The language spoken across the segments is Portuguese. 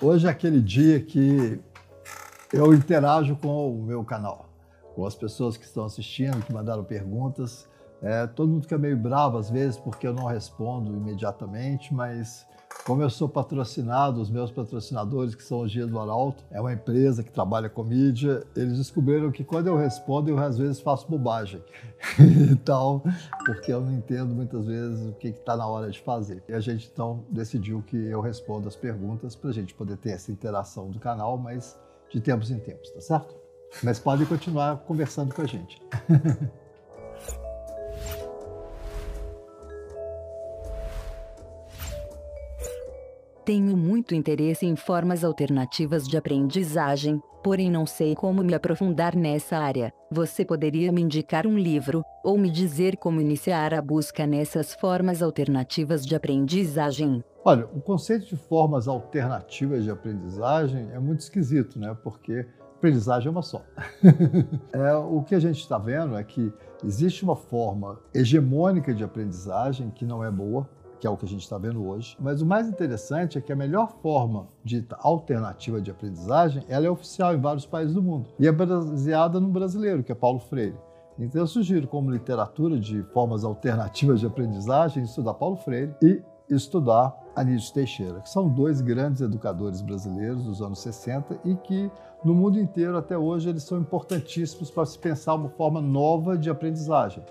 Hoje é aquele dia que eu interajo com o meu canal, com as pessoas que estão assistindo, que mandaram perguntas. É, todo mundo fica meio bravo às vezes porque eu não respondo imediatamente, mas como eu sou patrocinado, os meus patrocinadores, que são o Gia do Arauto, é uma empresa que trabalha com mídia, eles descobriram que quando eu respondo, eu às vezes faço bobagem. então, porque eu não entendo muitas vezes o que está na hora de fazer. E a gente então decidiu que eu respondo as perguntas para a gente poder ter essa interação do canal, mas de tempos em tempos, tá certo? Mas podem continuar conversando com a gente. Tenho muito interesse em formas alternativas de aprendizagem, porém não sei como me aprofundar nessa área. Você poderia me indicar um livro, ou me dizer como iniciar a busca nessas formas alternativas de aprendizagem? Olha, o conceito de formas alternativas de aprendizagem é muito esquisito, né? Porque aprendizagem é uma só. é, o que a gente está vendo é que existe uma forma hegemônica de aprendizagem que não é boa, que é o que a gente está vendo hoje. Mas o mais interessante é que a melhor forma dita alternativa de aprendizagem, ela é oficial em vários países do mundo e é baseada no brasileiro, que é Paulo Freire. Então eu sugiro como literatura de formas alternativas de aprendizagem estudar Paulo Freire e estudar Anísio Teixeira, que são dois grandes educadores brasileiros dos anos 60 e que no mundo inteiro até hoje eles são importantíssimos para se pensar uma forma nova de aprendizagem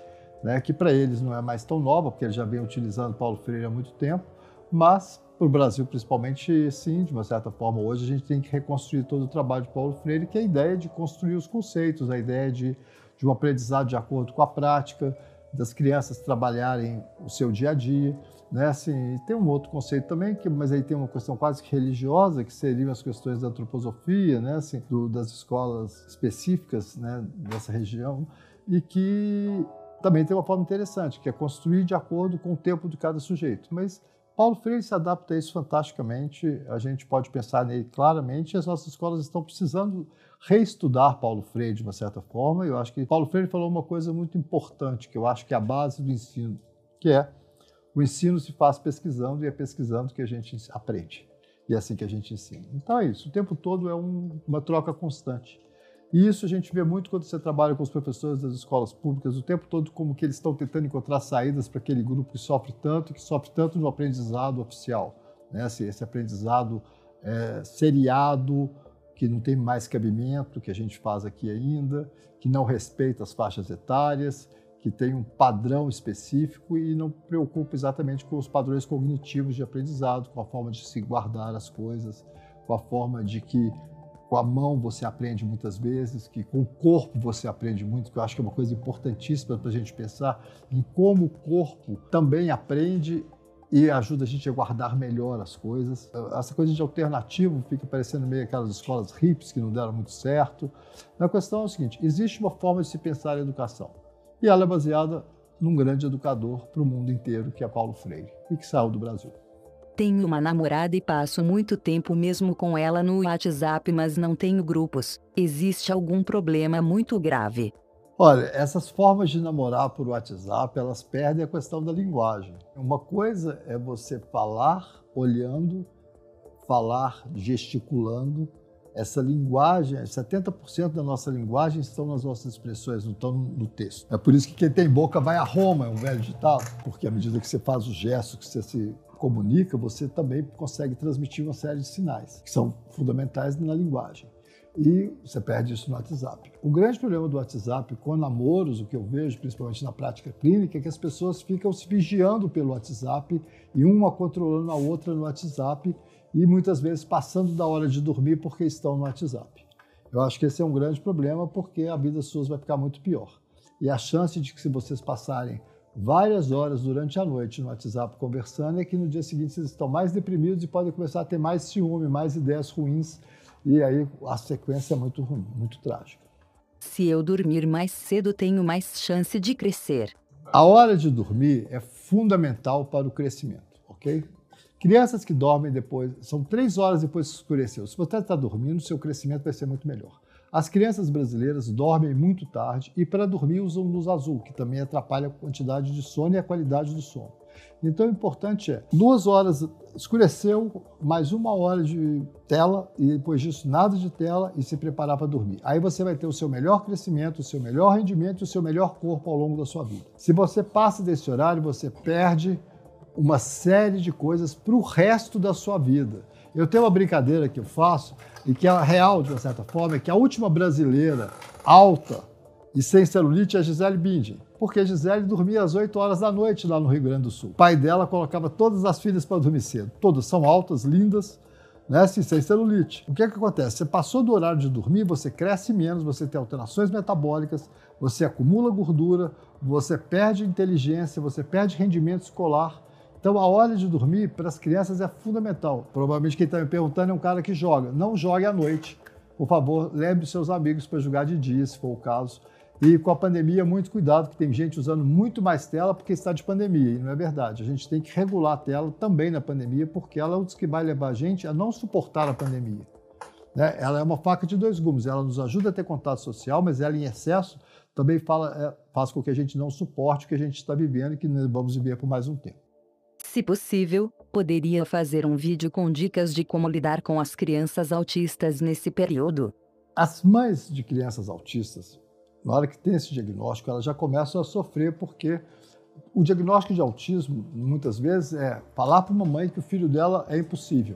né, que para eles não é mais tão nova, porque eles já vêm utilizando Paulo Freire há muito tempo, mas para o Brasil, principalmente, sim, de uma certa forma, hoje a gente tem que reconstruir todo o trabalho de Paulo Freire, que é a ideia de construir os conceitos, a ideia de, de um aprendizado de acordo com a prática, das crianças trabalharem o seu dia a dia. Né? Assim, tem um outro conceito também, que, mas aí tem uma questão quase que religiosa, que seriam as questões da antroposofia, né? assim, do, das escolas específicas né? dessa região, e que também tem uma forma interessante, que é construir de acordo com o tempo de cada sujeito. Mas Paulo Freire se adapta a isso fantasticamente, a gente pode pensar nele claramente, e as nossas escolas estão precisando reestudar Paulo Freire de uma certa forma. Eu acho que Paulo Freire falou uma coisa muito importante, que eu acho que é a base do ensino, que é o ensino se faz pesquisando e é pesquisando que a gente aprende. E é assim que a gente ensina. Então é isso, o tempo todo é um, uma troca constante. E isso a gente vê muito quando você trabalha com os professores das escolas públicas, o tempo todo como que eles estão tentando encontrar saídas para aquele grupo que sofre tanto, que sofre tanto no aprendizado oficial. Né? Esse, esse aprendizado é, seriado, que não tem mais cabimento, que a gente faz aqui ainda, que não respeita as faixas etárias, que tem um padrão específico e não preocupa exatamente com os padrões cognitivos de aprendizado, com a forma de se guardar as coisas, com a forma de que com a mão você aprende muitas vezes, que com o corpo você aprende muito, que eu acho que é uma coisa importantíssima para a gente pensar em como o corpo também aprende e ajuda a gente a guardar melhor as coisas. Essa coisa de alternativo fica parecendo meio aquelas escolas hips que não deram muito certo. A questão é o seguinte: existe uma forma de se pensar a educação e ela é baseada num grande educador para o mundo inteiro, que é Paulo Freire, e que saiu do Brasil. Tenho uma namorada e passo muito tempo mesmo com ela no WhatsApp, mas não tenho grupos. Existe algum problema muito grave? Olha, essas formas de namorar por WhatsApp, elas perdem a questão da linguagem. Uma coisa é você falar olhando, falar gesticulando. Essa linguagem, 70% da nossa linguagem estão nas nossas expressões, não estão no texto. É por isso que quem tem boca vai a Roma, é um velho ditado, porque à medida que você faz os gestos, que você se comunica, você também consegue transmitir uma série de sinais que são fundamentais na linguagem. E você perde isso no WhatsApp. O grande problema do WhatsApp com namoros, o que eu vejo principalmente na prática clínica, é que as pessoas ficam se vigiando pelo WhatsApp e uma controlando a outra no WhatsApp e muitas vezes passando da hora de dormir porque estão no WhatsApp. Eu acho que esse é um grande problema porque a vida suas vai ficar muito pior. E a chance de que se vocês passarem várias horas durante a noite no WhatsApp conversando, é que no dia seguinte vocês estão mais deprimidos e podem começar a ter mais ciúme, mais ideias ruins, e aí a sequência é muito ruim, muito trágica. Se eu dormir mais cedo, tenho mais chance de crescer. A hora de dormir é fundamental para o crescimento, ok? Crianças que dormem depois, são três horas depois que escureceu. Se você está dormindo, seu crescimento vai ser muito melhor. As crianças brasileiras dormem muito tarde e para dormir usam luz azul, que também atrapalha a quantidade de sono e a qualidade do sono. Então, o importante é duas horas, escureceu, mais uma hora de tela, e depois disso, nada de tela e se preparar para dormir. Aí você vai ter o seu melhor crescimento, o seu melhor rendimento e o seu melhor corpo ao longo da sua vida. Se você passa desse horário, você perde uma série de coisas para o resto da sua vida. Eu tenho uma brincadeira que eu faço, e que é real, de uma certa forma, é que a última brasileira alta e sem celulite é a Gisele Bündchen. Porque a Gisele dormia às 8 horas da noite lá no Rio Grande do Sul. O pai dela colocava todas as filhas para dormir cedo. Todas são altas, lindas, né, assim, sem celulite. O que, é que acontece? Você passou do horário de dormir, você cresce menos, você tem alterações metabólicas, você acumula gordura, você perde inteligência, você perde rendimento escolar. Então, a hora de dormir para as crianças é fundamental. Provavelmente quem está me perguntando é um cara que joga. Não jogue à noite. Por favor, lembre seus amigos para jogar de dia, se for o caso. E com a pandemia, muito cuidado, que tem gente usando muito mais tela porque está de pandemia, e não é verdade. A gente tem que regular a tela também na pandemia, porque ela é o que vai levar a gente a não suportar a pandemia. Né? Ela é uma faca de dois gumes, ela nos ajuda a ter contato social, mas ela em excesso também fala, é, faz com que a gente não suporte o que a gente está vivendo e que vamos viver por mais um tempo. Se possível, poderia fazer um vídeo com dicas de como lidar com as crianças autistas nesse período. As mães de crianças autistas na hora que tem esse diagnóstico, elas já começam a sofrer porque o diagnóstico de autismo, muitas vezes, é falar para uma mãe que o filho dela é impossível.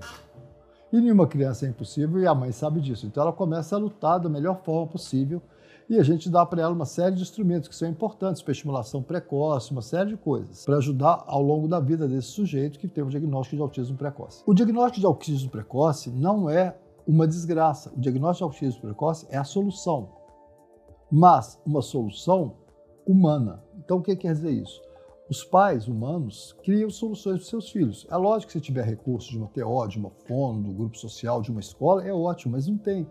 E nenhuma criança é impossível e a mãe sabe disso. Então ela começa a lutar da melhor forma possível e a gente dá para ela uma série de instrumentos que são importantes para estimulação precoce, uma série de coisas, para ajudar ao longo da vida desse sujeito que tem um diagnóstico de autismo precoce. O diagnóstico de autismo precoce não é uma desgraça. O diagnóstico de autismo precoce é a solução mas uma solução humana. Então, o que quer dizer isso? Os pais humanos criam soluções para seus filhos. É lógico que se tiver recurso de uma TO, de uma fono, do grupo social, de uma escola, é ótimo, mas não tem.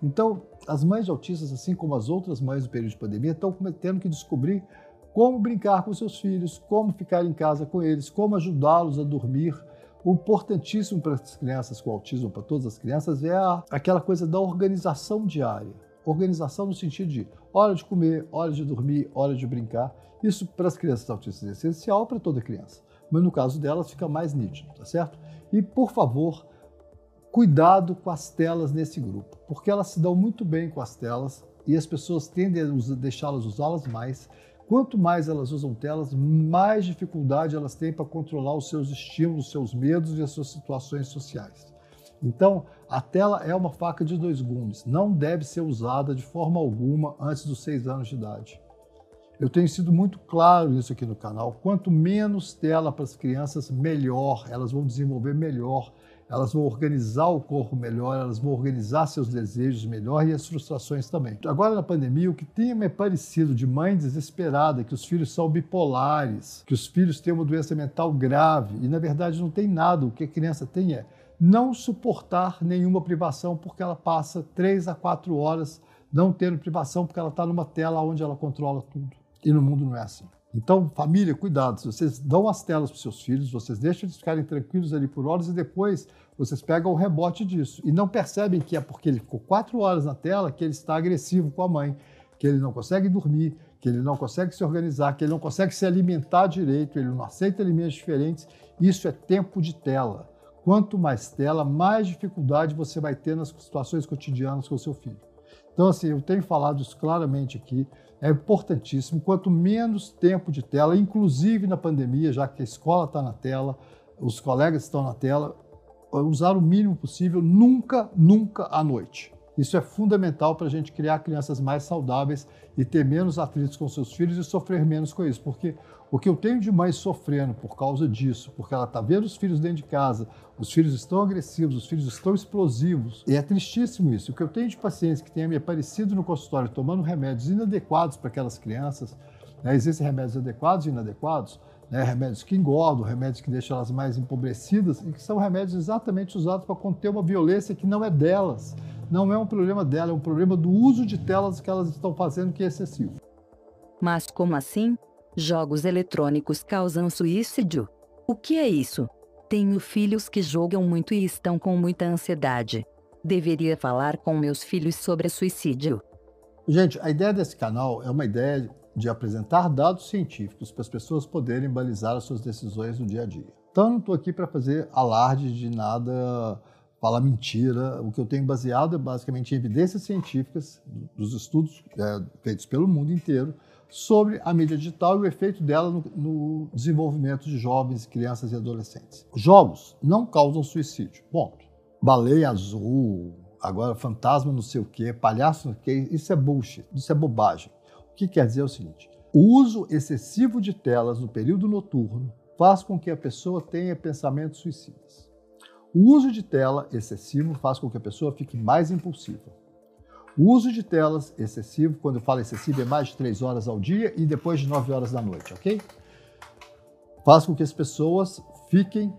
Então, as mães de autistas, assim como as outras mães do período de pandemia, estão tendo que descobrir como brincar com seus filhos, como ficar em casa com eles, como ajudá-los a dormir. O importantíssimo para as crianças com autismo, para todas as crianças, é a, aquela coisa da organização diária. Organização no sentido de hora de comer, hora de dormir, hora de brincar. Isso para as crianças autistas é essencial para toda criança, mas no caso delas fica mais nítido, tá certo? E por favor, cuidado com as telas nesse grupo, porque elas se dão muito bem com as telas e as pessoas tendem a deixá-las usá-las mais. Quanto mais elas usam telas, mais dificuldade elas têm para controlar os seus estímulos, os seus medos e as suas situações sociais. Então, a tela é uma faca de dois gumes, não deve ser usada de forma alguma antes dos seis anos de idade. Eu tenho sido muito claro nisso aqui no canal. Quanto menos tela para as crianças, melhor. Elas vão desenvolver melhor, elas vão organizar o corpo melhor, elas vão organizar seus desejos melhor e as frustrações também. Agora na pandemia, o que tem me parecido de mãe desesperada, que os filhos são bipolares, que os filhos têm uma doença mental grave e na verdade não tem nada. O que a criança tem é não suportar nenhuma privação porque ela passa três a quatro horas não tendo privação porque ela está numa tela onde ela controla tudo. E no mundo não é assim. Então, família, cuidado. Vocês dão as telas para seus filhos, vocês deixam eles ficarem tranquilos ali por horas e depois vocês pegam o rebote disso. E não percebem que é porque ele ficou quatro horas na tela que ele está agressivo com a mãe, que ele não consegue dormir, que ele não consegue se organizar, que ele não consegue se alimentar direito, ele não aceita alimentos diferentes. Isso é tempo de tela. Quanto mais tela, mais dificuldade você vai ter nas situações cotidianas com o seu filho. Então, assim, eu tenho falado isso claramente aqui, é importantíssimo. Quanto menos tempo de tela, inclusive na pandemia, já que a escola está na tela, os colegas estão na tela, usar o mínimo possível, nunca, nunca à noite. Isso é fundamental para a gente criar crianças mais saudáveis e ter menos atritos com seus filhos e sofrer menos com isso. Porque o que eu tenho de mãe sofrendo por causa disso, porque ela está vendo os filhos dentro de casa, os filhos estão agressivos, os filhos estão explosivos, e é tristíssimo isso. O que eu tenho de pacientes que têm me aparecido no consultório tomando remédios inadequados para aquelas crianças, né? existem remédios adequados e inadequados, né? remédios que engordam, remédios que deixam elas mais empobrecidas, e que são remédios exatamente usados para conter uma violência que não é delas não é um problema dela, é um problema do uso de telas que elas estão fazendo que é excessivo. Mas como assim? Jogos eletrônicos causam suicídio? O que é isso? Tenho filhos que jogam muito e estão com muita ansiedade. Deveria falar com meus filhos sobre suicídio. Gente, a ideia desse canal é uma ideia de apresentar dados científicos para as pessoas poderem balizar as suas decisões no dia a dia. Então, eu não estou aqui para fazer alarde de nada, falar mentira. O que eu tenho baseado é basicamente em evidências científicas dos estudos é, feitos pelo mundo inteiro sobre a mídia digital e o efeito dela no, no desenvolvimento de jovens, crianças e adolescentes. Jogos não causam suicídio. Ponto. Baleia azul, agora fantasma não sei o quê, palhaço não sei o quê, isso é bullshit, isso é bobagem. O que quer dizer é o seguinte: o uso excessivo de telas no período noturno faz com que a pessoa tenha pensamentos suicidas. O uso de tela excessivo faz com que a pessoa fique mais impulsiva. O uso de telas excessivo, quando eu falo excessivo, é mais de 3 horas ao dia e depois de 9 horas da noite, ok? Faz com que as pessoas fiquem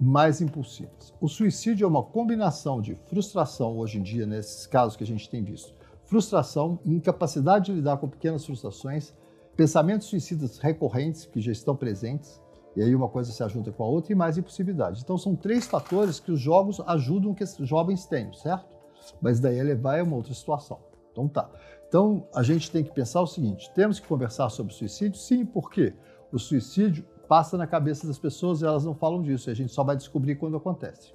mais impulsivas. O suicídio é uma combinação de frustração, hoje em dia, nesses casos que a gente tem visto, frustração, incapacidade de lidar com pequenas frustrações, pensamentos suicidas recorrentes que já estão presentes, e aí uma coisa se ajunta com a outra, e mais impulsividade. Então são três fatores que os jogos ajudam que os jovens tenham, certo? Mas daí levar é uma outra situação. Então tá. Então a gente tem que pensar o seguinte: temos que conversar sobre suicídio? Sim, por quê? O suicídio passa na cabeça das pessoas e elas não falam disso, e a gente só vai descobrir quando acontece.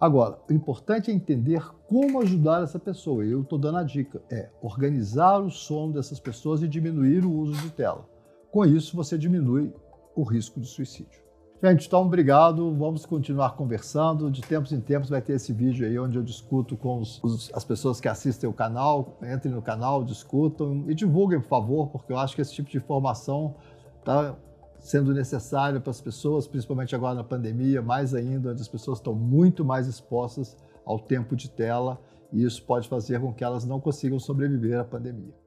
Agora, o importante é entender como ajudar essa pessoa. Eu estou dando a dica: é organizar o sono dessas pessoas e diminuir o uso de tela. Com isso, você diminui o risco de suicídio. Gente, então obrigado. Vamos continuar conversando. De tempos em tempos vai ter esse vídeo aí onde eu discuto com os, as pessoas que assistem o canal. Entrem no canal, discutam e divulguem, por favor, porque eu acho que esse tipo de informação está sendo necessário para as pessoas, principalmente agora na pandemia, mais ainda, onde as pessoas estão muito mais expostas ao tempo de tela e isso pode fazer com que elas não consigam sobreviver à pandemia.